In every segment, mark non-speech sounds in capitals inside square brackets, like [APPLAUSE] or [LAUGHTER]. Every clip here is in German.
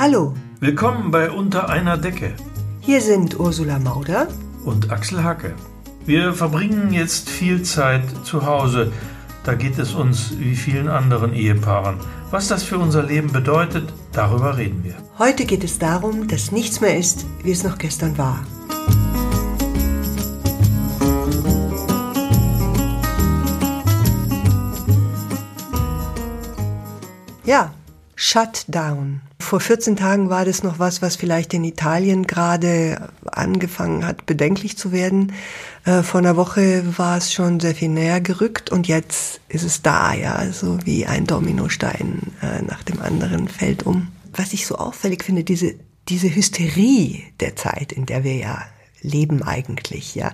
Hallo, Willkommen bei Unter einer Decke hier sind Ursula Mauder. und Axel Hacke. Wir verbringen jetzt viel Zeit zu Hause. Da geht es uns wie vielen anderen Ehepaaren. Was das für unser Leben bedeutet, darüber reden wir. Heute geht es darum, dass nichts mehr ist, wie es noch gestern war. Ja, Shutdown. Vor 14 Tagen war das noch was, was vielleicht in Italien gerade angefangen hat, bedenklich zu werden. Äh, vor einer Woche war es schon sehr viel näher gerückt und jetzt ist es da, ja, so wie ein Dominostein äh, nach dem anderen fällt um. Was ich so auffällig finde, diese, diese Hysterie der Zeit, in der wir ja leben eigentlich, ja,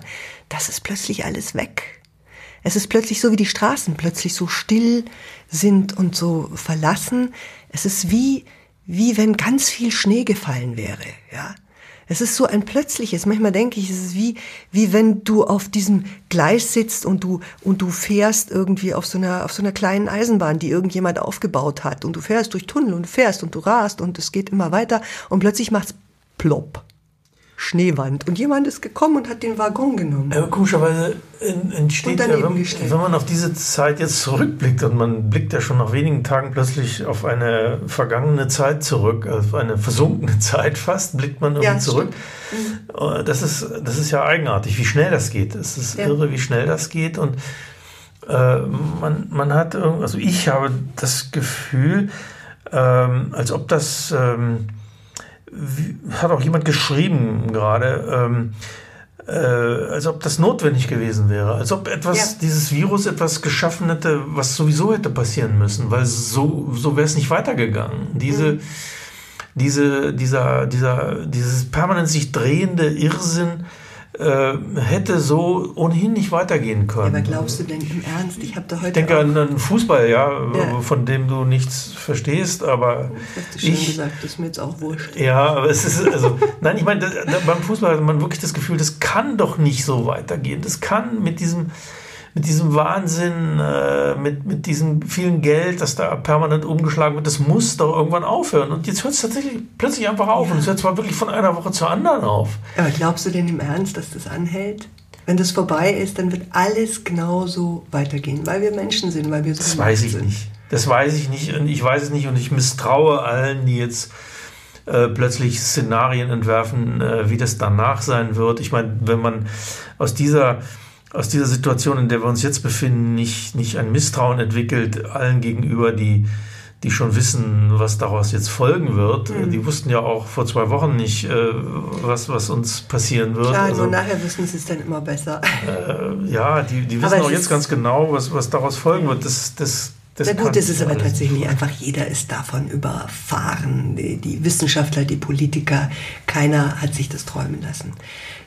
das ist plötzlich alles weg. Es ist plötzlich so, wie die Straßen plötzlich so still sind und so verlassen. Es ist wie, wie wenn ganz viel Schnee gefallen wäre, ja. Es ist so ein plötzliches, manchmal denke ich, es ist wie, wie wenn du auf diesem Gleis sitzt und du, und du fährst irgendwie auf so einer, auf so einer kleinen Eisenbahn, die irgendjemand aufgebaut hat und du fährst durch Tunnel und fährst und du rast und es geht immer weiter und plötzlich macht's plopp. Schneewand. Und jemand ist gekommen und hat den Waggon genommen. Aber komischerweise en- entsteht ja, wenn, gestellt. wenn man auf diese Zeit jetzt zurückblickt und man blickt ja schon nach wenigen Tagen plötzlich auf eine vergangene Zeit zurück, auf eine versunkene [LAUGHS] Zeit fast, blickt man irgendwie Ja, zurück. Äh, Das ist, das ist ja eigenartig, wie schnell das geht. Es ist Ja. irre, wie schnell das geht und äh, man, man hat, also ich habe das Gefühl, ähm, als ob das, ähm, hat auch jemand geschrieben gerade, ähm, äh, als ob das notwendig gewesen wäre, als ob etwas, Ja. dieses Virus etwas geschaffen hätte, was sowieso hätte passieren müssen, weil so, so wäre es nicht weitergegangen. Diese, Mhm. diese, dieser, dieser, dieses permanent sich drehende Irrsinn äh, hätte so ohnehin nicht weitergehen können. Aber glaubst du denn im Ernst? Ich habe da heute Ich denke an einen Fußball, ja, Ja. von dem du nichts verstehst, aber du schön ich, gesagt, das ist mir jetzt auch wurscht. ja, aber es ist, also, [LAUGHS] nein, ich meine, beim Fußball hat man wirklich das Gefühl, das kann doch nicht so weitergehen. Das kann mit diesem, mit diesem Wahnsinn, äh, mit, mit diesem vielen Geld, das da permanent umgeschlagen wird, das muss doch irgendwann aufhören. Und jetzt hört es tatsächlich plötzlich einfach auf. Und es hört zwar wirklich von einer Woche zur anderen auf. Aber glaubst du denn im Ernst, dass das anhält? Wenn das vorbei ist, dann wird alles genauso weitergehen, weil wir Menschen sind, weil wir so Das weiß ich sind. nicht. Das weiß ich nicht. Und ich weiß es nicht. Und ich misstraue allen, die jetzt äh, plötzlich Szenarien entwerfen, äh, wie das danach sein wird. Ich meine, wenn man aus dieser, aus dieser Situation, in der wir uns jetzt befinden, nicht, nicht ein Misstrauen entwickelt, allen gegenüber, die, die schon wissen, was daraus jetzt folgen wird. Mhm. Die wussten ja auch vor zwei Wochen nicht, äh, was, was uns passieren wird. Klar, Also, nur nachher wissen sie es dann immer besser. äh, ja, die, die wissen auch jetzt ganz genau, was, was daraus folgen wird. Das, das, das Na gut, es ist aber tatsächlich nicht. einfach, jeder ist davon überfahren. Die, die Wissenschaftler, die Politiker, keiner hat sich das träumen lassen.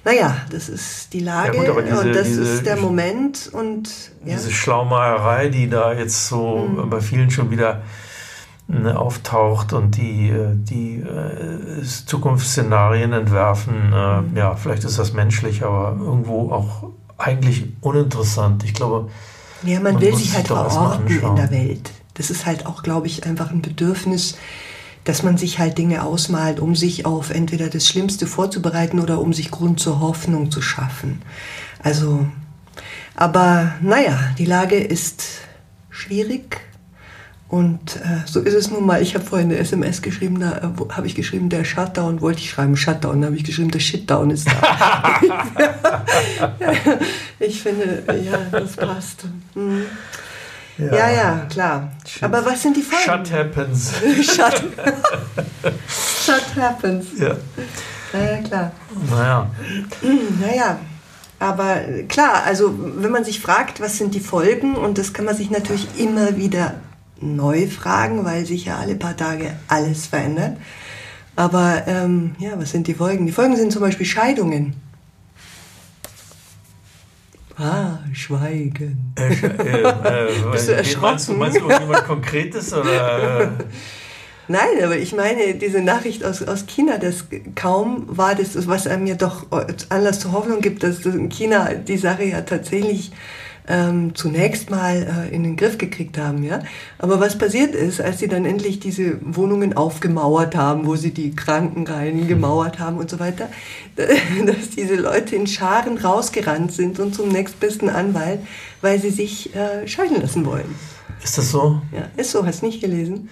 Naja, das ist die Lage Ja gut, diese- und das diese- ist der Moment und ja. Diese Schlaumeierei, die da jetzt so Mhm. bei vielen schon wieder ne, auftaucht und die, äh, die äh, Zukunftsszenarien entwerfen, äh, Mhm. ja, vielleicht ist das menschlich, aber irgendwo auch eigentlich uninteressant. Ich glaube, Ja, man, Man will sich halt verorten in der Welt. Das ist halt auch, glaube ich, einfach ein Bedürfnis, dass man sich halt Dinge ausmalt, um sich auf entweder das Schlimmste vorzubereiten oder um sich Grund zur Hoffnung zu schaffen. Also, aber naja, die Lage ist schwierig. Und äh, so ist es nun mal. Ich habe vorhin eine SMS geschrieben, da äh, habe ich geschrieben, der Shutdown, wollte ich schreiben, Shutdown, da habe ich geschrieben, der Shitdown ist da. [LAUGHS] ich finde, ja, das passt. Hm. Ja, ja, klar. Shit. Aber was sind die Folgen? Shut happens. [LAUGHS] Shut. [LAUGHS] Shut happens. ja. Naja, klar. Naja, [CLEARS THROAT] Naja, aber äh, klar, also wenn man sich fragt, was sind die Folgen, und das kann man sich natürlich immer wieder neu fragen, weil sich ja alle paar Tage alles verändert. Aber ähm, ja, was sind die Folgen? Die Folgen sind zum Beispiel Scheidungen. Ah, Schweigen. äh, äh, äh, [LAUGHS] Bist du Meinst du, erschrocken? meinst du irgendjemand Konkretes? Oder, äh, [LAUGHS] Nein, aber ich meine, diese Nachricht aus, aus China, das kaum war das, was einem ja doch Anlass zur Hoffnung gibt, dass in China die Sache ja tatsächlich ähm, zunächst mal äh, in den Griff gekriegt haben, ja. Aber was passiert ist, als sie dann endlich diese Wohnungen aufgemauert haben, wo sie die Krankenreihen gemauert haben und so weiter, [LAUGHS] dass diese Leute in Scharen rausgerannt sind und zum nächstbesten Anwalt, weil sie sich äh, scheiden lassen wollen. Ist das so? Ja, ist so, hast nicht gelesen?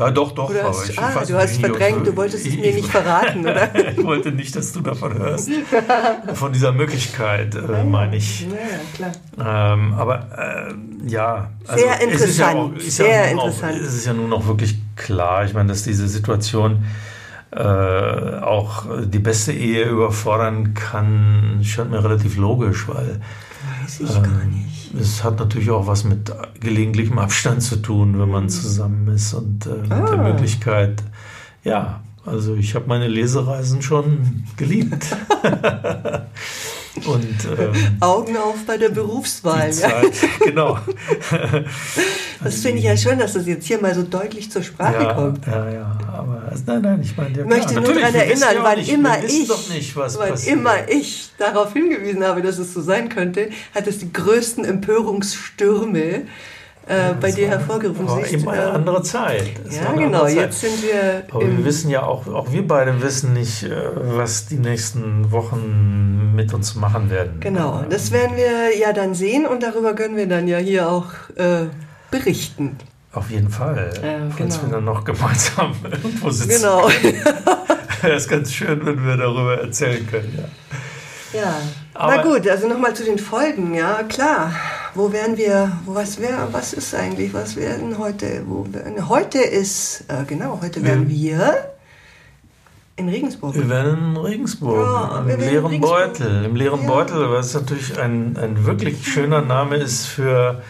Ja, doch, doch. Oder hast, ah, du hast verdrängt, du wolltest es mir nicht verraten, oder? [LAUGHS] ich wollte nicht, dass du davon hörst. [LAUGHS] Von dieser Möglichkeit, äh, meine ich. Ja, klar. Ähm, aber äh, ja. Also, Sehr interessant. Es ist ja auch, ist Sehr ja interessant. Auch, es ist ja nun auch wirklich klar, ich meine, dass diese Situation äh, auch die beste Ehe überfordern kann, scheint mir relativ logisch, weil. Weiß ich ähm, gar nicht es hat natürlich auch was mit gelegentlichem Abstand zu tun, wenn man zusammen ist und äh, mit ah. der Möglichkeit, ja, also ich habe meine Lesereisen schon geliebt. [LAUGHS] und ähm, Augen auf bei der Berufswahl. Zeit, ja. genau. [LAUGHS] das finde ich ja schön, dass das jetzt hier mal so deutlich zur Sprache ja, kommt. Ja, ja, aber nein, nein, ich meine, ja, ich möchte nur daran erinnern, wann nicht, immer ich, nicht, wann immer ich darauf hingewiesen habe, dass es so sein könnte, hat es die größten Empörungsstürme äh, bei dir hervorgerufen. War Siehst, eben eine äh, andere Zeit. Das ja, genau. Jetzt sind wir. Aber wir wissen ja auch, auch wir beide wissen nicht, äh, was die nächsten Wochen mit uns machen werden. Genau, das werden wir ja dann sehen und darüber können wir dann ja hier auch äh, berichten. Auf jeden Fall. Äh, falls genau. wir dann noch gemeinsam [LAUGHS] irgendwo sitzen. Genau. Wäre es [LAUGHS] ganz schön, wenn wir darüber erzählen können. Ja. Ja. Aber Na gut, also nochmal zu den Folgen, ja klar. Wo wären wir, was wäre, was ist eigentlich, was werden heute, wo werden, heute ist, äh, genau, heute wären wir in Regensburg. Wir werden in Regensburg, ja, im leeren Regensburg. Beutel. Im leeren ja. Beutel, was natürlich ein, ein wirklich schöner Name ist für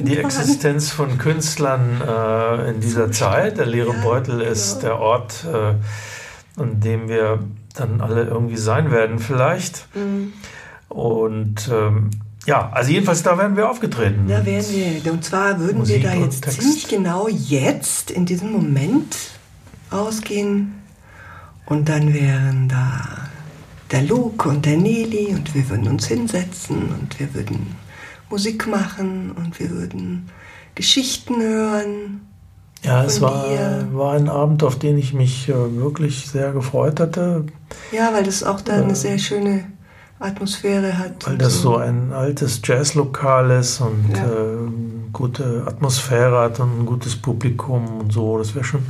die Existenz von Künstlern äh, in dieser Zeit. Der leere ja, Beutel ist der Ort, äh, an dem wir dann alle irgendwie sein werden, vielleicht. Mhm. Und ähm, ja, also jedenfalls da werden wir aufgetreten. Da werden wir. Und zwar würden Musik wir da jetzt ziemlich genau jetzt in diesem Moment ausgehen. Und dann wären da der Luke und der Nelly und wir würden uns hinsetzen und wir würden Musik machen und wir würden Geschichten hören. Ja, es war, war ein Abend, auf den ich mich äh, wirklich sehr gefreut hatte. Ja, weil das auch da eine äh, sehr schöne Atmosphäre hat. Weil das so. ein altes Jazzlokal ist und ja. äh, gute Atmosphäre hat und ein gutes Publikum und so. Das wäre schon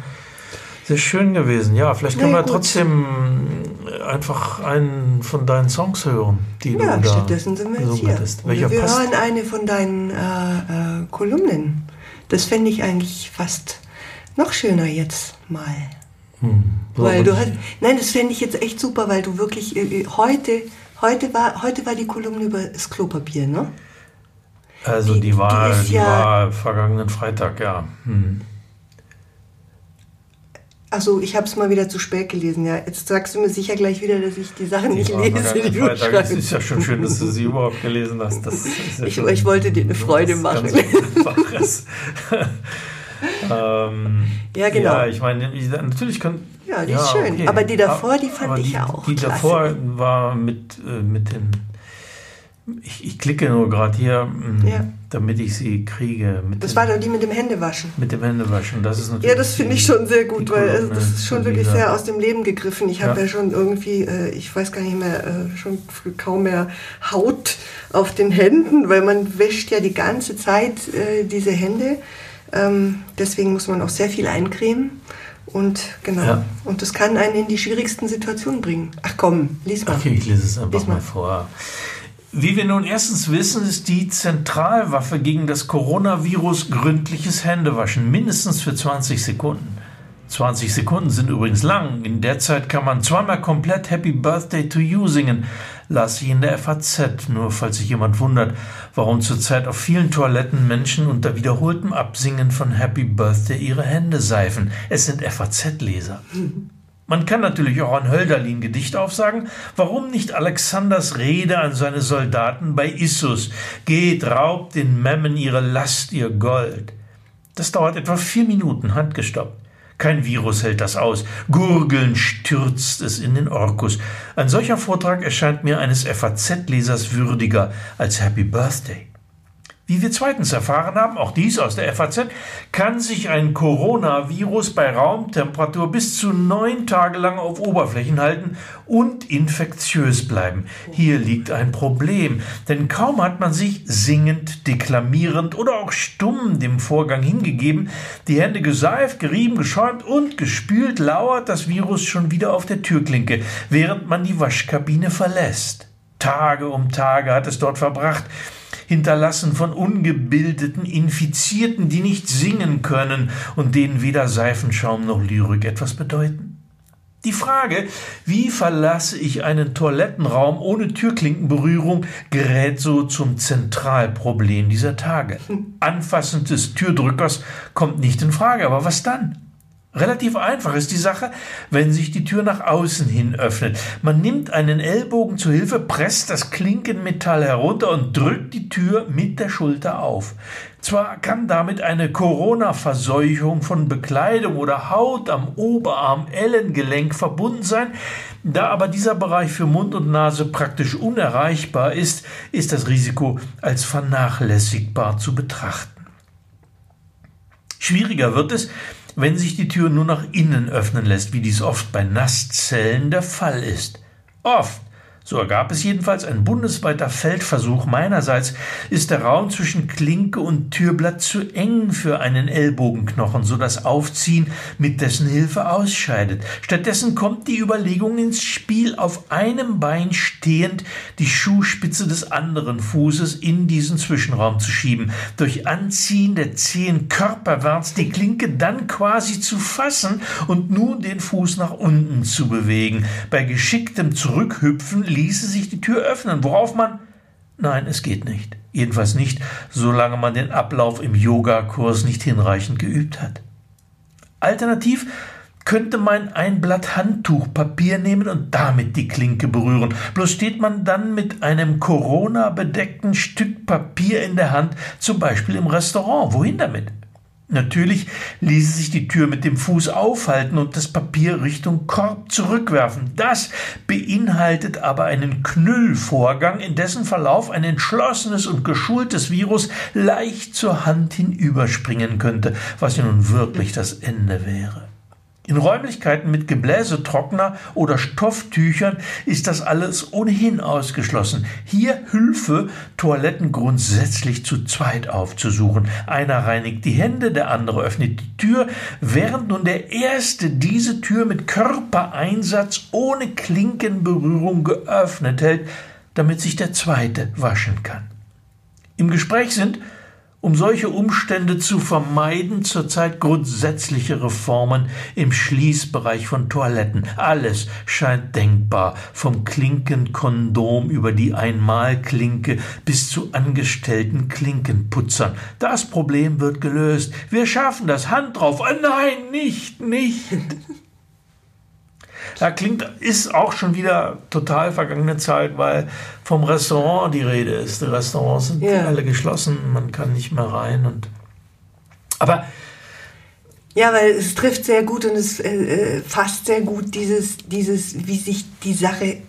sehr schön gewesen. Ja, vielleicht können wir gut. trotzdem einfach einen von deinen Songs hören, die ja, du da stattdessen sind wir jetzt hier. Welcher wir passt? hören eine von deinen äh, äh, Kolumnen. Das fände ich eigentlich fast noch schöner jetzt mal. Hm, weil du hast, nein, das fände ich jetzt echt super, weil du wirklich äh, heute Heute war, heute war die Kolumne über das Klopapier, ne? Also die, die war, die, die ja, war vergangenen Freitag, ja. Hm. Also ich habe es mal wieder zu spät gelesen, ja. Jetzt sagst du mir sicher gleich wieder, dass ich die Sachen nicht lese. Die Freitag. Es ist ja schon schön, dass du sie überhaupt gelesen hast. Ja ich, ich, wollte dir eine Freude machen. [LAUGHS] ähm, [LAUGHS] ja, genau. Ja, ich meine, natürlich kann, ja, die ja, ist schön. Okay. Aber die davor, die fand ich die, auch. Die klasse. davor war mit, äh, mit den. Ich, ich klicke nur gerade hier, mh, mm, ja. damit ich sie kriege. das den, war doch die mit dem Händewaschen. Mit dem Händewaschen. Das ist natürlich ja, das finde ich schon sehr gut, weil Kolumne, das ist schon wirklich dieser. sehr aus dem Leben gegriffen. Ich habe ja. ja. schon irgendwie, äh, ich weiß gar nicht mehr, äh, schon kaum mehr Haut auf den Händen, weil man wäscht ja die ganze Zeit äh, diese Hände. Ähm, deswegen muss man auch sehr viel eincremen. Und genau. Ja. Und das kann einen in die schwierigsten Situationen bringen. Ach komm, lies mal. Okay, ich lese es einfach mal. mal vor. Wie wir nun erstens wissen, ist die Zentralwaffe gegen das Coronavirus gründliches Händewaschen, mindestens für 20 Sekunden. 20 Sekunden sind übrigens lang. In der Zeit kann man zweimal komplett Happy Birthday to You singen. Las ich in der FAZ, nur falls sich jemand wundert, warum zurzeit auf vielen Toiletten Menschen unter wiederholtem Absingen von Happy Birthday ihre Hände seifen. Es sind FAZ-Leser. Man kann natürlich auch ein Hölderlin-Gedicht aufsagen. Warum nicht Alexanders Rede an seine Soldaten bei Issus? Geht, raubt den Memmen ihre Last, ihr Gold. Das dauert etwa vier Minuten, handgestoppt. Kein Virus hält das aus. Gurgeln stürzt es in den Orkus. Ein solcher Vortrag erscheint mir eines FAZ-Lesers würdiger als Happy Birthday. Wie wir zweitens erfahren haben, auch dies aus der FAZ, kann sich ein Coronavirus bei Raumtemperatur bis zu neun Tage lang auf Oberflächen halten und infektiös bleiben. Hier liegt ein Problem, denn kaum hat man sich singend, deklamierend oder auch stumm dem Vorgang hingegeben, die Hände geseift, gerieben, geschäumt und gespült, lauert das Virus schon wieder auf der Türklinke, während man die Waschkabine verlässt. Tage um Tage hat es dort verbracht, hinterlassen von ungebildeten Infizierten, die nicht singen können und denen weder Seifenschaum noch Lyrik etwas bedeuten? Die Frage, wie verlasse ich einen Toilettenraum ohne Türklinkenberührung, gerät so zum Zentralproblem dieser Tage. Anfassen des Türdrückers kommt nicht in Frage, aber was dann? Relativ einfach ist die Sache, wenn sich die Tür nach außen hin öffnet. Man nimmt einen Ellbogen zu Hilfe, presst das Klinkenmetall herunter und drückt die Tür mit der Schulter auf. Zwar kann damit eine Corona-Verseuchung von Bekleidung oder Haut am Oberarm, Ellengelenk verbunden sein, da aber dieser Bereich für Mund und Nase praktisch unerreichbar ist, ist das Risiko als vernachlässigbar zu betrachten. Schwieriger wird es, wenn sich die Tür nur nach innen öffnen lässt, wie dies oft bei Nasszellen der Fall ist. Oft so ergab es jedenfalls ein bundesweiter Feldversuch meinerseits, ist der Raum zwischen Klinke und Türblatt zu eng für einen Ellbogenknochen, so das Aufziehen mit dessen Hilfe ausscheidet. Stattdessen kommt die Überlegung ins Spiel, auf einem Bein stehend die Schuhspitze des anderen Fußes in diesen Zwischenraum zu schieben, durch Anziehen der Zehen körperwärts die Klinke dann quasi zu fassen und nun den Fuß nach unten zu bewegen. Bei geschicktem Zurückhüpfen ließe sich die Tür öffnen, worauf man Nein, es geht nicht. Jedenfalls nicht, solange man den Ablauf im Yogakurs nicht hinreichend geübt hat. Alternativ könnte man ein Blatt Handtuchpapier nehmen und damit die Klinke berühren. Bloß steht man dann mit einem Corona-bedeckten Stück Papier in der Hand, zum Beispiel im Restaurant. Wohin damit? Natürlich ließe sich die Tür mit dem Fuß aufhalten und das Papier Richtung Korb zurückwerfen. Das beinhaltet aber einen Knüllvorgang, in dessen Verlauf ein entschlossenes und geschultes Virus leicht zur Hand hinüberspringen könnte, was ja nun wirklich das Ende wäre. In Räumlichkeiten mit Gebläsetrockner oder Stofftüchern ist das alles ohnehin ausgeschlossen. Hier Hilfe, Toiletten grundsätzlich zu zweit aufzusuchen. Einer reinigt die Hände, der andere öffnet die Tür, während nun der Erste diese Tür mit Körpereinsatz ohne Klinkenberührung geöffnet hält, damit sich der Zweite waschen kann. Im Gespräch sind um solche Umstände zu vermeiden, zurzeit grundsätzliche Reformen im Schließbereich von Toiletten. Alles scheint denkbar, vom Klinkenkondom über die Einmalklinke bis zu angestellten Klinkenputzern. Das Problem wird gelöst. Wir schaffen das. Hand drauf. Oh nein, nicht, nicht. Da klingt, ist auch schon wieder total vergangene Zeit, weil vom Restaurant die Rede ist. Die Restaurants sind ja. alle geschlossen, man kann nicht mehr rein und. Aber. Ja, weil es trifft sehr gut und es äh, äh fasst sehr gut dieses, dieses, wie sich die Sache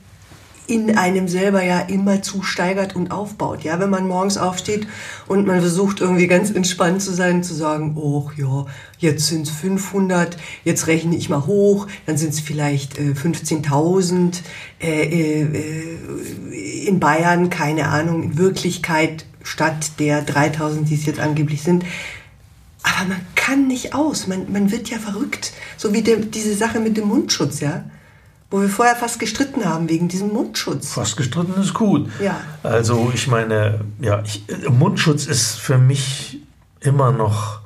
in einem selber ja immer zu steigert und aufbaut. Ja, wenn man morgens aufsteht und man versucht irgendwie ganz entspannt zu sein, zu sagen, oh ja, jetzt sind es 500, jetzt rechne ich mal hoch, dann sind es vielleicht äh, 15.000 äh, äh, in Bayern, keine Ahnung, in Wirklichkeit statt der 3.000, die es jetzt angeblich sind. Aber man kann nicht aus, man, man wird ja verrückt, so wie der, diese Sache mit dem Mundschutz, ja wo wir vorher fast gestritten haben wegen diesem Mundschutz. Fast gestritten ist gut. Ja. Also ich meine, ja, ich, Mundschutz ist für mich immer noch,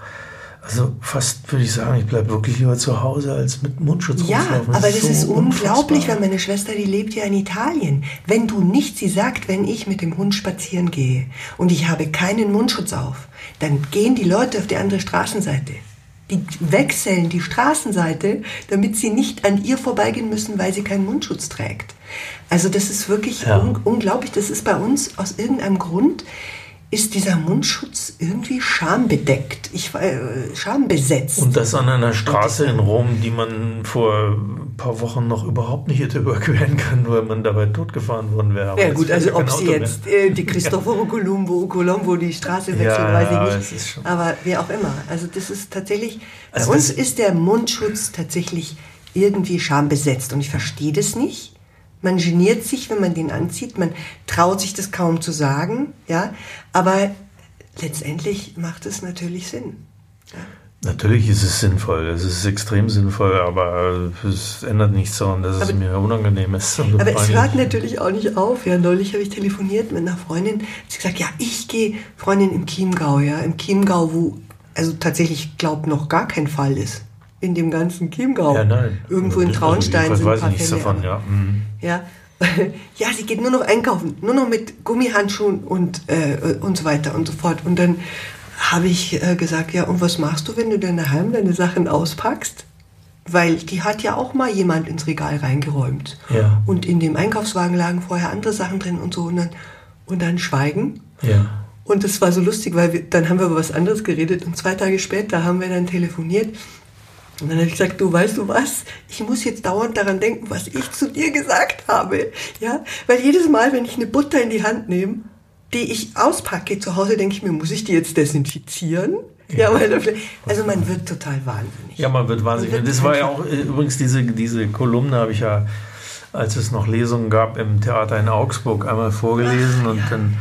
also fast würde ich sagen, ich bleibe wirklich lieber zu Hause als mit Mundschutz Ja, rumlaufen. aber das, das ist, so unglaublich, weil meine Schwester, die lebt ja in Italien. Wenn du nicht, sie sagt, wenn ich mit dem Hund spazieren gehe und ich habe keinen Mundschutz auf, dann gehen die Leute auf die andere Straßenseite die wechseln die Straßenseite, damit sie nicht an ihr vorbeigehen müssen, weil sie keinen Mundschutz trägt. Also das ist wirklich ja. un unglaublich. Das ist bei uns aus irgendeinem Grund ist dieser Mundschutz irgendwie schambedeckt, ich, äh, schambesetzt. Und das an einer Straße in Rom, die man vor paar Wochen noch überhaupt nicht hätte [LAUGHS] überqueren können, weil man dabei totgefahren worden wäre. ja gut, also ob sie jetzt äh, die Cristoforo [LAUGHS] Colombo, Colombo die Straße wechseln, ja, weiß ich nicht. Aber wer auch immer. Also das ist tatsächlich, also bei uns ist der Mundschutz tatsächlich irgendwie schambesetzt und ich verstehe das nicht. Man geniert sich, wenn man den anzieht, man traut sich das kaum zu sagen, ja, aber letztendlich macht es natürlich Sinn. Ja. Natürlich ist es sinnvoll, es ist extrem sinnvoll, aber es ändert nichts daran, dass aber, es mir unangenehm ist. Aber es hört natürlich auch nicht auf. Ja, neulich habe ich telefoniert mit einer Freundin, sie gesagt, ja, ich gehe, Freundin im Chiemgau, ja, im Chiemgau, wo also tatsächlich glaubt noch gar kein Fall ist in dem ganzen Chiemgau. Ja, nein. Irgendwo in Traunstein also, sind weiß ein paar ich nichts Fälle, davon, ja. Mhm. Ja. [LAUGHS] ja, sie geht nur noch einkaufen, nur noch mit Gummihandschuhen und, äh, und so weiter und so fort. Und dann habe ich äh, gesagt, ja, und was machst du, wenn du dann daheim deine Sachen auspackst? Weil die hat ja auch mal jemand ins Regal reingeräumt. Ja. Und in dem Einkaufswagen lagen vorher andere Sachen drin und so. Und dann, und dann schweigen. Ja. Und das war so lustig, weil wir, dann haben wir über was anderes geredet. Und zwei Tage später haben wir dann telefoniert. Und dann habe ich gesagt, du weißt du was? Ich muss jetzt dauernd daran denken, was ich zu dir gesagt habe. Ja, weil jedes Mal, wenn ich eine Butter in die Hand nehme, die ich auspacke zu Hause, denke ich mir, muss ich die jetzt desinfizieren? Ja, weil, also man wird total wahnsinnig. Ja, man wird wahnsinnig. Man wird das war ja auch übrigens diese, diese Kolumne habe ich ja, als es noch Lesungen gab im Theater in Augsburg, einmal vorgelesen Ach, und ja. dann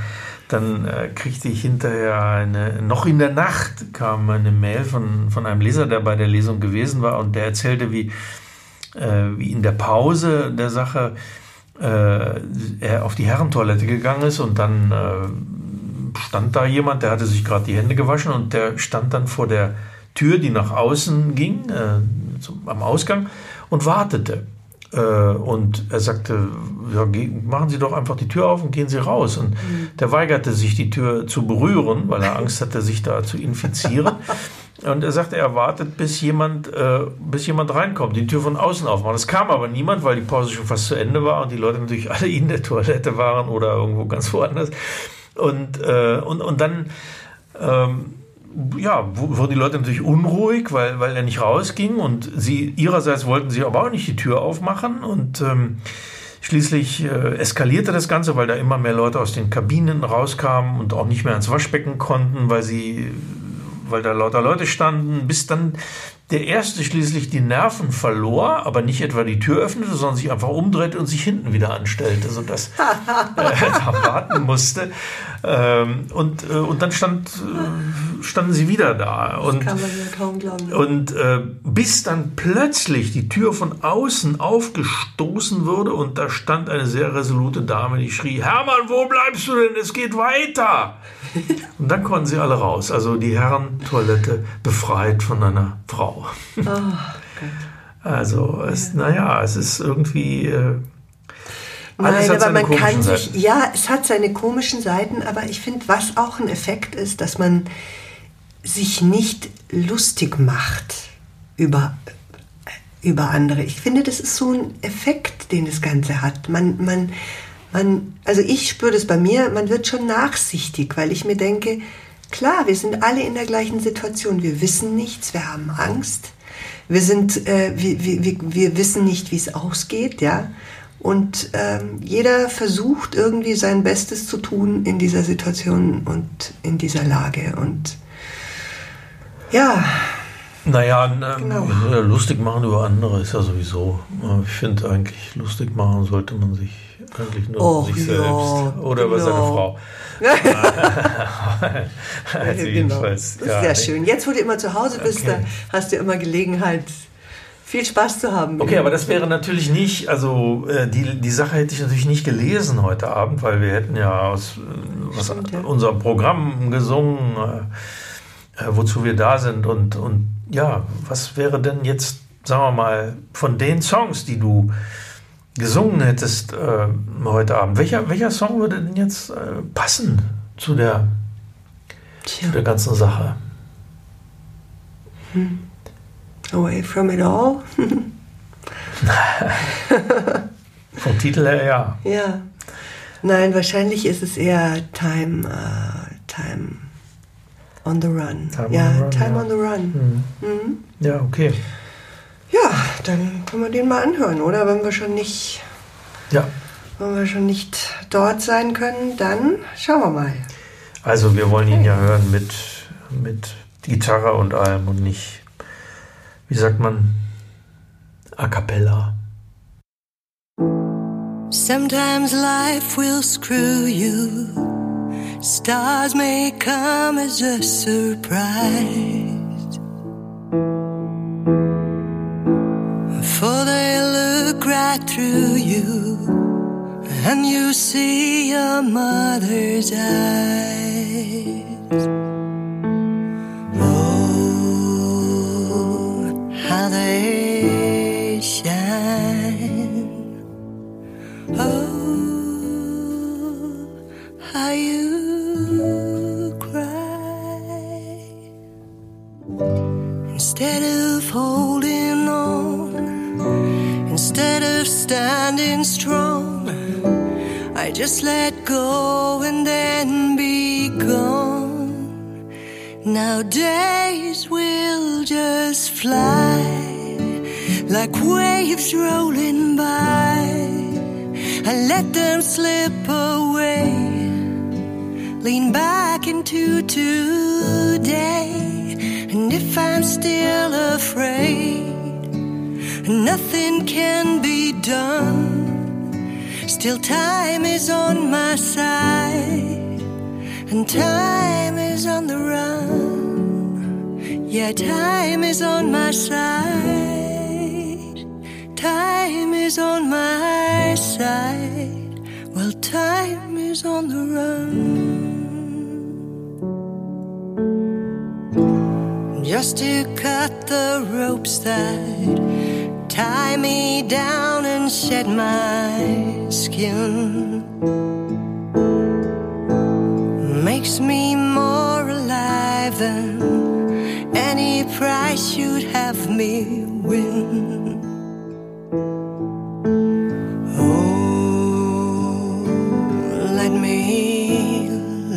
dann äh, kriegte ich hinterher eine, noch in der Nacht kam eine Mail von, von einem Leser, der bei der Lesung gewesen war und der erzählte, wie, äh, wie in der Pause der Sache äh, er auf die Herrentoilette gegangen ist und dann äh, stand da jemand, der hatte sich gerade die Hände gewaschen und der stand dann vor der Tür, die nach außen ging, äh, zum, am Ausgang und wartete. Äh, und er sagte, ja, machen Sie doch einfach die Tür auf und gehen Sie raus. Und mhm. der weigerte sich, die Tür zu berühren, weil er Angst hatte, sich da zu infizieren. [LAUGHS] Und er sagte, er wartet, bis jemand, äh, bis jemand reinkommt, die Tür von außen aufmacht. Es kam aber niemand, weil die Pause schon fast zu Ende war und die Leute natürlich alle in der Toilette waren oder irgendwo ganz woanders. Und, äh, und, und dann ähm, ja, wurden die Leute natürlich unruhig, weil, weil er nicht rausging und sie ihrerseits wollten sie aber auch nicht die Tür aufmachen und ähm, Schließlich äh, eskalierte das Ganze, weil da immer mehr Leute aus den Kabinen rauskamen und auch nicht mehr ans Waschbecken konnten, weil sie weil da lauter Leute standen, bis dann der erste schließlich die Nerven verlor, aber nicht etwa die Tür öffnete, sondern sich einfach umdrehte und sich hinten wieder anstellte, sodass [LAUGHS] er warten musste. Ähm, und, äh, und dann stand, äh, standen sie wieder da. Und, das kann man ja kaum glauben. Und äh, bis dann plötzlich die Tür von außen aufgestoßen wurde und da stand eine sehr resolute Dame, die schrie, Hermann, wo bleibst du denn? Es geht weiter. [LAUGHS] und dann konnten sie alle raus. Also die Herrentoilette befreit von einer Frau. Oh, also, es, ja. naja, es ist irgendwie. Äh, Nein, aber man kann sich, Seiten. ja, es hat seine komischen Seiten, aber ich finde, was auch ein Effekt ist, dass man sich nicht lustig macht über, über andere. Ich finde, das ist so ein Effekt, den das Ganze hat. Man, man, man, also ich spüre das bei mir, man wird schon nachsichtig, weil ich mir denke, klar, wir sind alle in der gleichen Situation. Wir wissen nichts, wir haben Angst. Wir sind, äh, wir, wir, wir wissen nicht, wie es ausgeht, ja. Und ähm, jeder versucht irgendwie sein Bestes zu tun in dieser Situation und in dieser Lage. Und ja. Naja, ähm, genau. lustig machen über andere ist ja sowieso. Ich finde eigentlich, lustig machen sollte man sich eigentlich nur oh, sich selbst ja, oder über seine genau. Frau. [LAUGHS] [LAUGHS] also genau. Das ist sehr schön. Jetzt, wo du immer zu Hause bist, okay. da hast du immer Gelegenheit, viel Spaß zu haben. Okay, aber das wäre natürlich nicht, also äh, die, die Sache hätte ich natürlich nicht gelesen heute Abend, weil wir hätten ja aus äh, was, Stimmt, ja. unserem Programm gesungen, äh, äh, wozu wir da sind. Und, und ja, was wäre denn jetzt, sagen wir mal, von den Songs, die du gesungen hättest äh, heute Abend, welcher, welcher Song würde denn jetzt äh, passen zu der, zu der ganzen Sache? Hm. Away from it all? [LAUGHS] Vom Titel her ja. Ja. Nein, wahrscheinlich ist es eher Time, uh, time on the Run. Time ja, on the run, Time ja. on the Run. Mhm. Mhm. Ja, okay. Ja, dann können wir den mal anhören, oder? Wenn wir schon nicht, Ja. wenn wir schon nicht dort sein können, dann schauen wir mal. Also wir wollen ihn ja hören mit, mit Gitarre und allem und nicht, wie sagt man, a cappella. Sometimes life will screw you. Stars may come as a surprise. For they look right through you, and you see your mother's eyes. Strong, I just let go and then be gone. Now days will just fly like waves rolling by. I let them slip away. Lean back into today. And if I'm still afraid, nothing can be done. Still, time is on my side, and time is on the run. Yeah, time is on my side. Time is on my side. Well, time is on the run. Just to cut the ropes that tie me down and shed my skin makes me more alive than any price you'd have me win. Oh, let me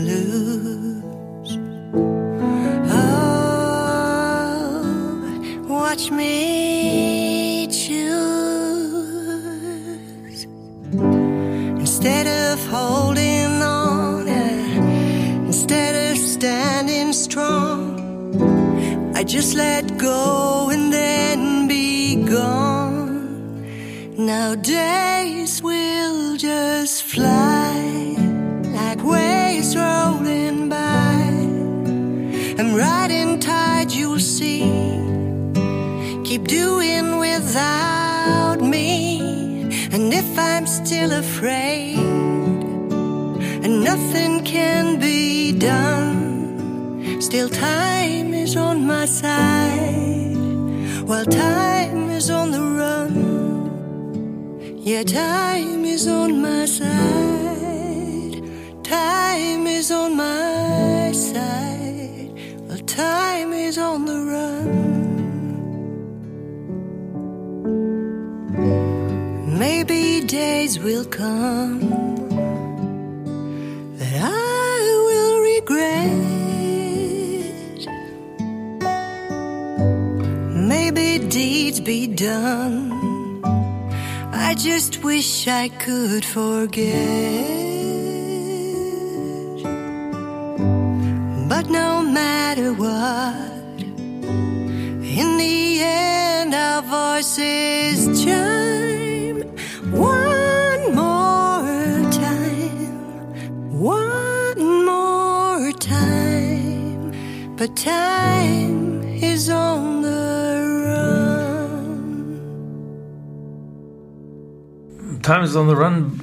lose. Oh, watch me I just let go and then be gone. Now days will just fly like waves rolling by. I'm riding tide, you'll see. Keep doing without me. And if I'm still afraid, and nothing can be done, still time is on my side. While time is on the run, yeah, time is on my side. Time is on my side. Well, time is on the run. Maybe days will come that I Maybe deeds be done. I just wish I could forget. But no matter what, in the end, our voices chime one more time, one more time. But time is on Time is on the run.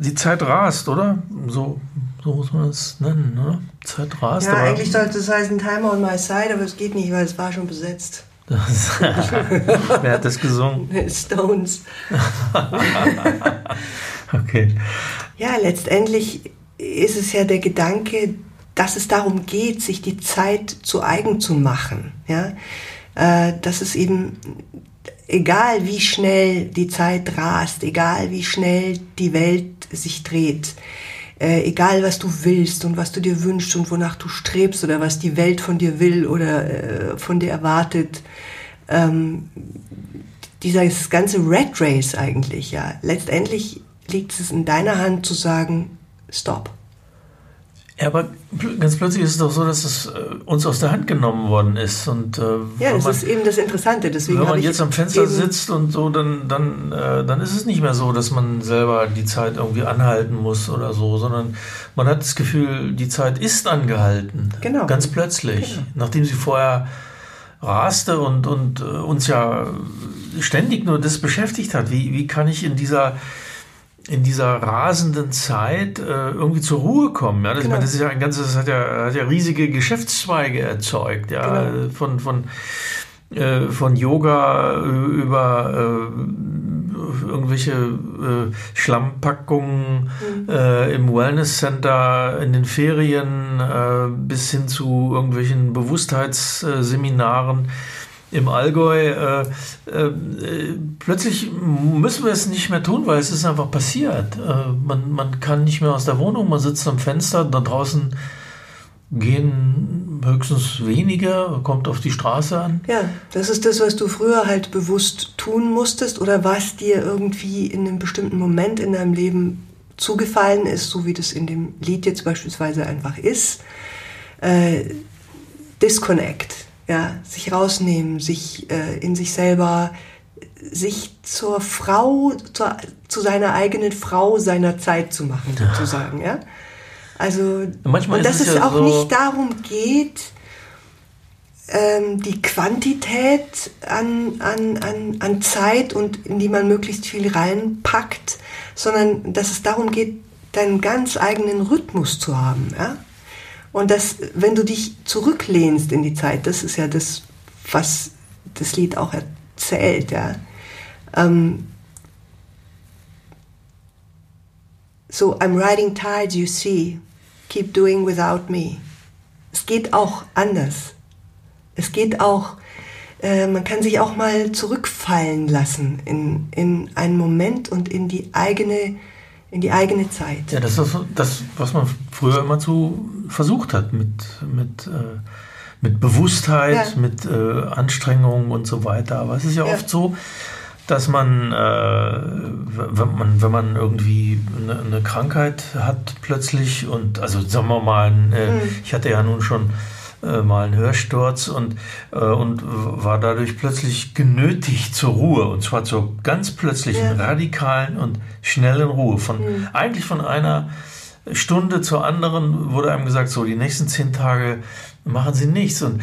Die Zeit rast, oder? So, so muss man es nennen, ne? Zeit rast. Ja, eigentlich sollte es heißen Time on my side, aber es geht nicht, weil es war schon besetzt. [LAUGHS] Wer hat das gesungen? [LAUGHS] Stones. [LAUGHS] Okay. Ja, letztendlich ist es ja der Gedanke, dass es darum geht, sich die Zeit zu eigen zu machen. Ja? Äh, dass es eben, egal wie schnell die Zeit rast, egal wie schnell die Welt sich dreht, äh, egal was du willst und was du dir wünschst und wonach du strebst oder was die Welt von dir will oder äh, von dir erwartet, ähm, dieses ganze Red Race eigentlich, ja. Letztendlich liegt es in deiner Hand zu sagen, stop. Ja, aber ganz plötzlich ist es doch so, dass es äh, uns aus der Hand genommen worden ist. Und, äh, ja, das man, ist eben das Interessante. Deswegen wenn man jetzt am Fenster sitzt und so, dann, dann, äh, dann ist es nicht mehr so, dass man selber die Zeit irgendwie anhalten muss oder so, sondern man hat das Gefühl, die Zeit ist angehalten. Genau. Ganz plötzlich. Genau. Nachdem sie vorher raste und, und äh, uns ja ständig nur das beschäftigt hat. Wie, wie kann ich in dieser in dieser rasenden Zeit äh, irgendwie zur Ruhe kommen. Ja? Das, genau. meine, das ist ja ein ganzes, das hat ja, hat ja riesige Geschäftszweige erzeugt, ja, genau. von, von, äh, von Yoga über äh, irgendwelche äh, Schlammpackungen mhm. Äh, im Wellness Center, in den Ferien äh, bis hin zu irgendwelchen Bewusstheitsseminaren im Allgäu. Äh, äh, plötzlich müssen wir es nicht mehr tun, weil es ist einfach passiert. Äh, man, man kann nicht mehr aus der Wohnung, man sitzt am Fenster, da draußen gehen höchstens wenige, kommt auf die Straße an. Ja, das ist das, was du früher halt bewusst tun musstest oder was dir irgendwie in einem bestimmten Moment in deinem Leben zugefallen ist, so wie das in dem Lied jetzt beispielsweise einfach ist. Äh, Disconnect ja, sich rausnehmen, sich äh, in sich selber, sich zur Frau, zur, zu seiner eigenen Frau seiner Zeit zu machen, sozusagen, ja. Also, Manchmal und dass es, es ja auch so nicht darum geht, ähm, die Quantität an, an, an, an Zeit und in die man möglichst viel reinpackt, sondern dass es darum geht, deinen ganz eigenen Rhythmus zu haben, ja. Und das, wenn du dich zurücklehnst in die Zeit, das ist ja das, was das Lied auch erzählt, ja. Ähm, so, I'm riding tides, you see. Keep doing without me. Es geht auch anders. Es geht auch, äh, man kann sich auch mal zurückfallen lassen in, in einen Moment und in die eigene in die eigene Zeit. Ja, das ist das, was man früher immer zu versucht hat mit, mit, äh, mit Bewusstheit, ja. mit äh, Anstrengung und so weiter. Aber es ist ja, ja. oft so, dass man, äh, wenn man, wenn man irgendwie eine, eine, Krankheit hat plötzlich und also sagen wir mal, äh, mhm. ich hatte ja nun schon äh, mal einen Hörsturz und, äh, und war dadurch plötzlich genötigt zur Ruhe und zwar zur ganz plötzlichen, ja. radikalen und schnellen Ruhe. Von, mhm. Eigentlich von einer Stunde zur anderen wurde einem gesagt, so die nächsten zehn Tage machen Sie nichts und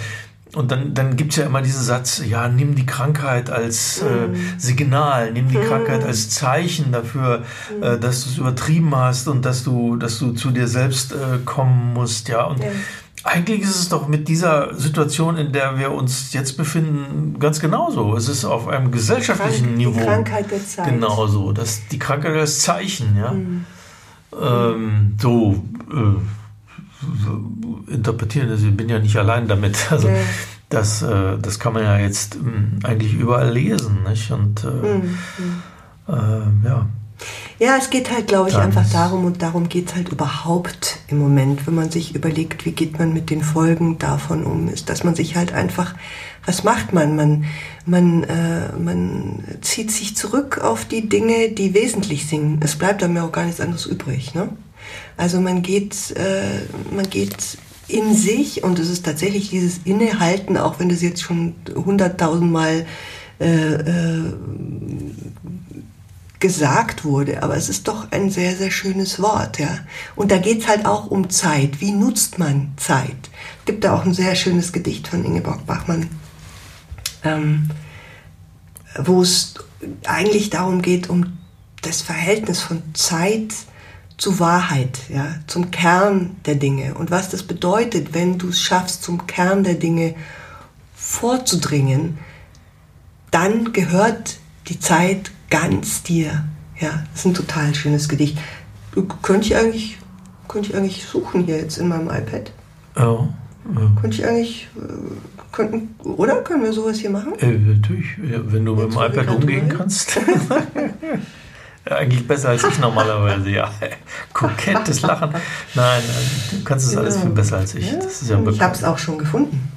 und dann, dann gibt es ja immer diesen Satz, ja, nimm die Krankheit als äh, mhm. Signal, nimm die Krankheit mhm. als Zeichen dafür, äh, dass du es übertrieben hast und dass du, dass du zu dir selbst äh, kommen musst, ja. Und ja. Eigentlich ist es doch mit dieser Situation, in der wir uns jetzt befinden, ganz genauso. Es ist auf einem gesellschaftlichen Krank Niveau. Die Krankheit der Zeit. Genauso. Das, die Krankheit als Zeichen, ja. Mhm. Ähm, so äh, interpretieren. Also ich bin ja nicht allein damit. [LAUGHS] Also ja. das, äh, das kann man ja jetzt äh, eigentlich überall lesen, nicht? Und äh, mhm. Ja. Ja, es geht halt, glaube ich, Dann einfach darum und darum geht es halt überhaupt im Moment, wenn man sich überlegt, wie geht man mit den Folgen davon um, ist, dass man sich halt einfach, was macht man? Man, man, äh, man zieht sich zurück auf die Dinge, die wesentlich sind. Es bleibt dann ja auch gar nichts anderes übrig. Ne? Also man geht, äh, man geht in sich und es ist tatsächlich dieses Innehalten, auch wenn das jetzt schon hunderttausendmal äh, äh, gesagt wurde, aber es ist doch ein sehr, sehr schönes Wort, ja. Und da geht es halt auch um Zeit. Wie nutzt man Zeit? Es gibt da auch ein sehr schönes Gedicht von Ingeborg Bachmann, ähm, wo es eigentlich darum geht, um das Verhältnis von Zeit zu Wahrheit, ja, zum Kern der Dinge und was das bedeutet, wenn du es schaffst, zum Kern der Dinge vorzudringen, dann gehört die Zeit ganz dir. Ja, das ist ein total schönes Gedicht. Könnte ich eigentlich, könnte ich eigentlich suchen hier jetzt in meinem iPad? Oh. Ja. Könnte ich eigentlich, äh, könnten, oder können wir sowas hier machen? Äh, natürlich, ja, wenn du jetzt mit dem iPad umgehen kannst. [LAUGHS] ja, eigentlich besser als ich normalerweise, ja. [LAUGHS] Kokettes Lachen. Nein, du kannst es alles viel genau. besser als ich. Ja, ich habe es auch schon gefunden.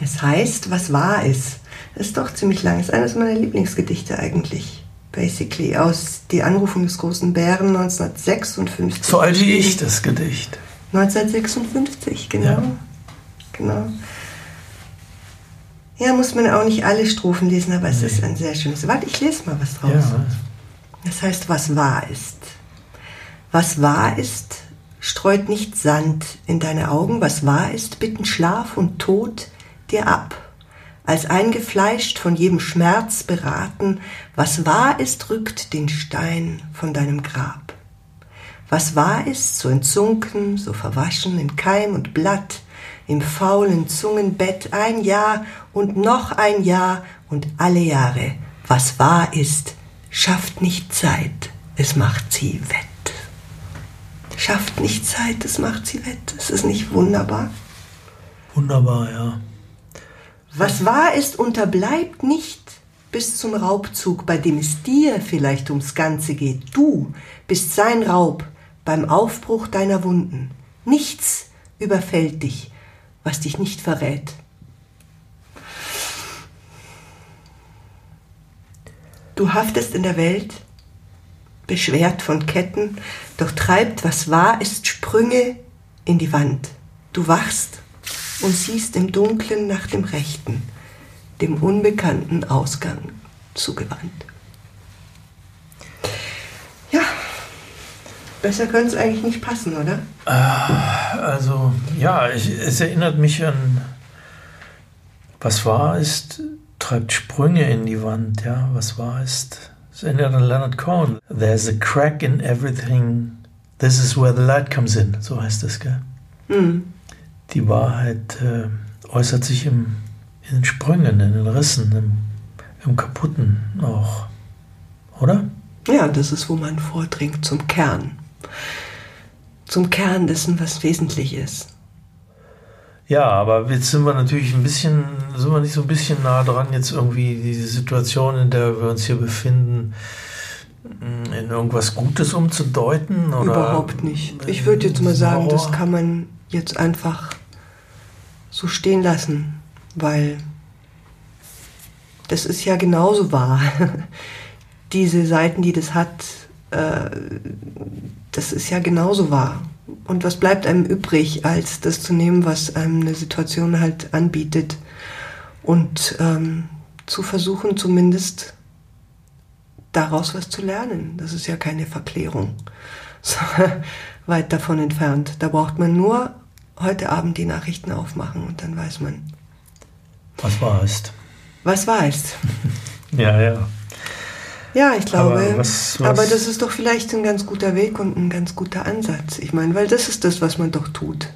Es heißt, was wahr ist. Ist doch ziemlich lang. Ist eines meiner Lieblingsgedichte eigentlich. Basically. Aus Die Anrufung des großen Bären 1956. So alt wie ich, das Gedicht. 1956, genau. Ja. Genau. Ja, muss man auch nicht alle Strophen lesen, aber es nee. ist ein sehr schönes. Warte, ich lese mal was draus. Ja. Das heißt, was wahr ist. Was wahr ist, streut nicht Sand in deine Augen. Was wahr ist, bitten Schlaf und Tod dir ab. Als eingefleischt von jedem Schmerz beraten, was wahr ist, rückt den Stein von deinem Grab. Was wahr ist, so entzunken, so verwaschen in Keim und Blatt, im faulen Zungenbett ein Jahr und noch ein Jahr und alle Jahre. Was wahr ist, schafft nicht Zeit, es macht sie wett. Schafft nicht Zeit, es macht sie wett. Ist es nicht wunderbar? Wunderbar, ja. Was wahr ist, unterbleibt nicht bis zum Raubzug, bei dem es dir vielleicht ums Ganze geht. Du bist sein Raub beim Aufbruch deiner Wunden. Nichts überfällt dich, was dich nicht verrät. Du haftest in der Welt, beschwert von Ketten, doch treibt, was wahr ist, Sprünge in die Wand. Du wachst und siehst im Dunkeln nach dem Rechten, dem unbekannten Ausgang zugewandt. Ja, besser könnte es eigentlich nicht passen, oder? Äh, also, ja, ich, es erinnert mich an, was wahr ist, treibt Sprünge in die Wand, ja, was wahr ist. Es erinnert an Leonard Cohen. There's a crack in everything. This is where the light comes in. So heißt es, gell? Mhm. Die Wahrheit äh, äußert sich im, in den Sprüngen, in den Rissen, im, im Kaputten auch. Oder? Ja, das ist, wo man vordringt zum Kern. Zum Kern dessen, was wesentlich ist. Ja, aber jetzt sind wir natürlich ein bisschen, sind wir nicht so ein bisschen nah dran, jetzt irgendwie diese Situation, in der wir uns hier befinden, in irgendwas Gutes umzudeuten? Oder Überhaupt nicht. Ich würde jetzt mal sagen, das kann man jetzt einfach so stehen lassen, weil das ist ja genauso wahr. [LAUGHS] Diese Seiten, die das hat, äh, das ist ja genauso wahr. Und was bleibt einem übrig, als das zu nehmen, was einem eine Situation halt anbietet und ähm, zu versuchen, zumindest daraus was zu lernen. Das ist ja keine Verklärung. [LAUGHS] So, weit davon entfernt. Da braucht man nur heute Abend die Nachrichten aufmachen und dann weiß man. Was war es? Was war es? [LAUGHS] ja, ja. Ja, ich glaube, aber, was, was aber, das ist doch vielleicht ein ganz guter Weg und ein ganz guter Ansatz. Ich meine, weil das ist das, was man doch tut.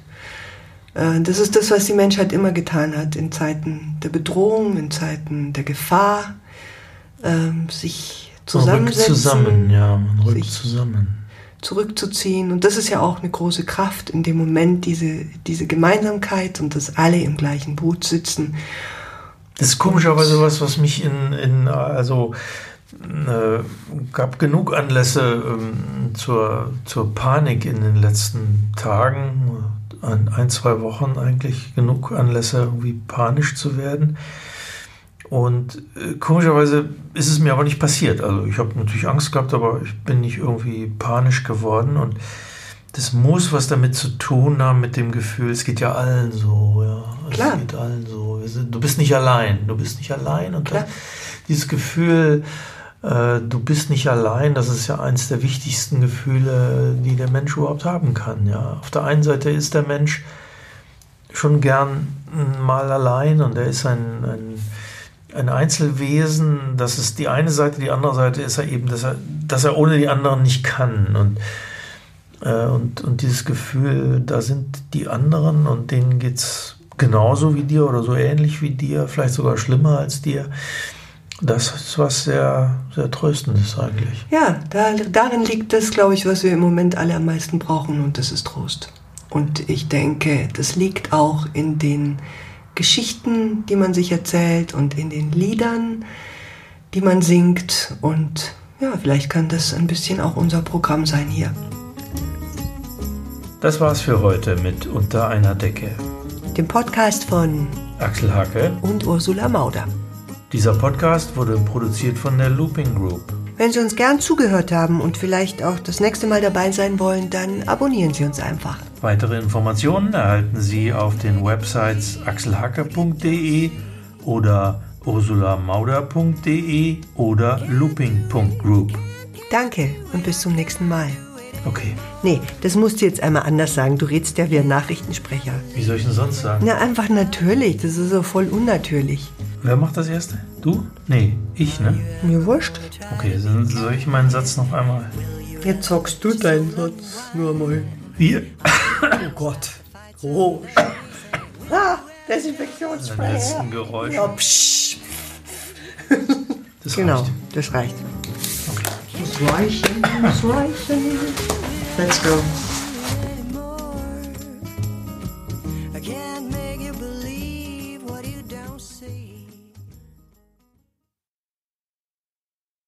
Äh, das ist das, was die Menschheit immer getan hat in Zeiten der Bedrohung, in Zeiten der Gefahr, ähm, sich zusammensetzen. Man rückt zusammen, ja, man rückt zusammen. Zurückzuziehen. Und das ist ja auch eine große Kraft in dem Moment, diese, diese Gemeinsamkeit und dass alle im gleichen Boot sitzen. Das ist komischerweise was, was mich in, in also äh, gab genug Anlässe ähm, zur, zur Panik in den letzten Tagen, ein, ein, zwei Wochen eigentlich genug Anlässe, irgendwie panisch zu werden. Und äh, komischerweise ist es mir aber nicht passiert. Also ich habe natürlich Angst gehabt, aber ich bin nicht irgendwie panisch geworden. Und das muss was damit zu tun haben mit dem Gefühl, es geht ja allen so. Ja. Klar. Es geht allen so. Du bist nicht allein. Du bist nicht allein. Und Klar. dieses Gefühl, äh, du bist nicht allein, das ist ja eines der wichtigsten Gefühle, die der Mensch überhaupt haben kann. Ja. Auf der einen Seite ist der Mensch schon gern mal allein und er ist ein, ein, ein Einzelwesen. Das ist die eine Seite, die andere Seite ist er eben, dass er, dass er ohne die anderen nicht kann. Und, äh, und, und dieses Gefühl, da sind die anderen und denen geht es genauso wie dir oder so ähnlich wie dir, vielleicht sogar schlimmer als dir. Das ist was sehr, sehr Tröstendes eigentlich. Ja, da, darin liegt das, glaube ich, was wir im Moment alle am meisten brauchen und das ist Trost. Und ich denke, das liegt auch in den Geschichten, die man sich erzählt und in den Liedern, die man singt. Und ja, vielleicht kann das ein bisschen auch unser Programm sein hier. Das war's für heute mit Unter einer Decke. Dem Podcast von Axel Hacke und Ursula Mauder. Dieser Podcast wurde produziert von der Looping Group. Wenn Sie uns gern zugehört haben und vielleicht auch das nächste Mal dabei sein wollen, dann abonnieren Sie uns einfach. Weitere Informationen erhalten Sie auf den Websites axelhacker.de oder ursulamauder.de oder looping.group. Danke und bis zum nächsten Mal. Okay, Nee, das musst du jetzt einmal anders sagen. Du redst ja wie ein Nachrichtensprecher. wie soll ich denn sonst sagen? Na, einfach natürlich. Das ist so voll unnatürlich. Wer macht das erste? Du? Nee, ich, ne? Mir wurscht. Okay, dann soll ich meinen Satz noch einmal. Jetzt sagst du deinen Satz nur mal. Wir. Oh Gott. Oh. Ah, Desinfektionsspray. letzten Geräusch. Ja, psch. Das Genau, reicht. das reicht. Okay. Das reichen, das reichen. Let's go.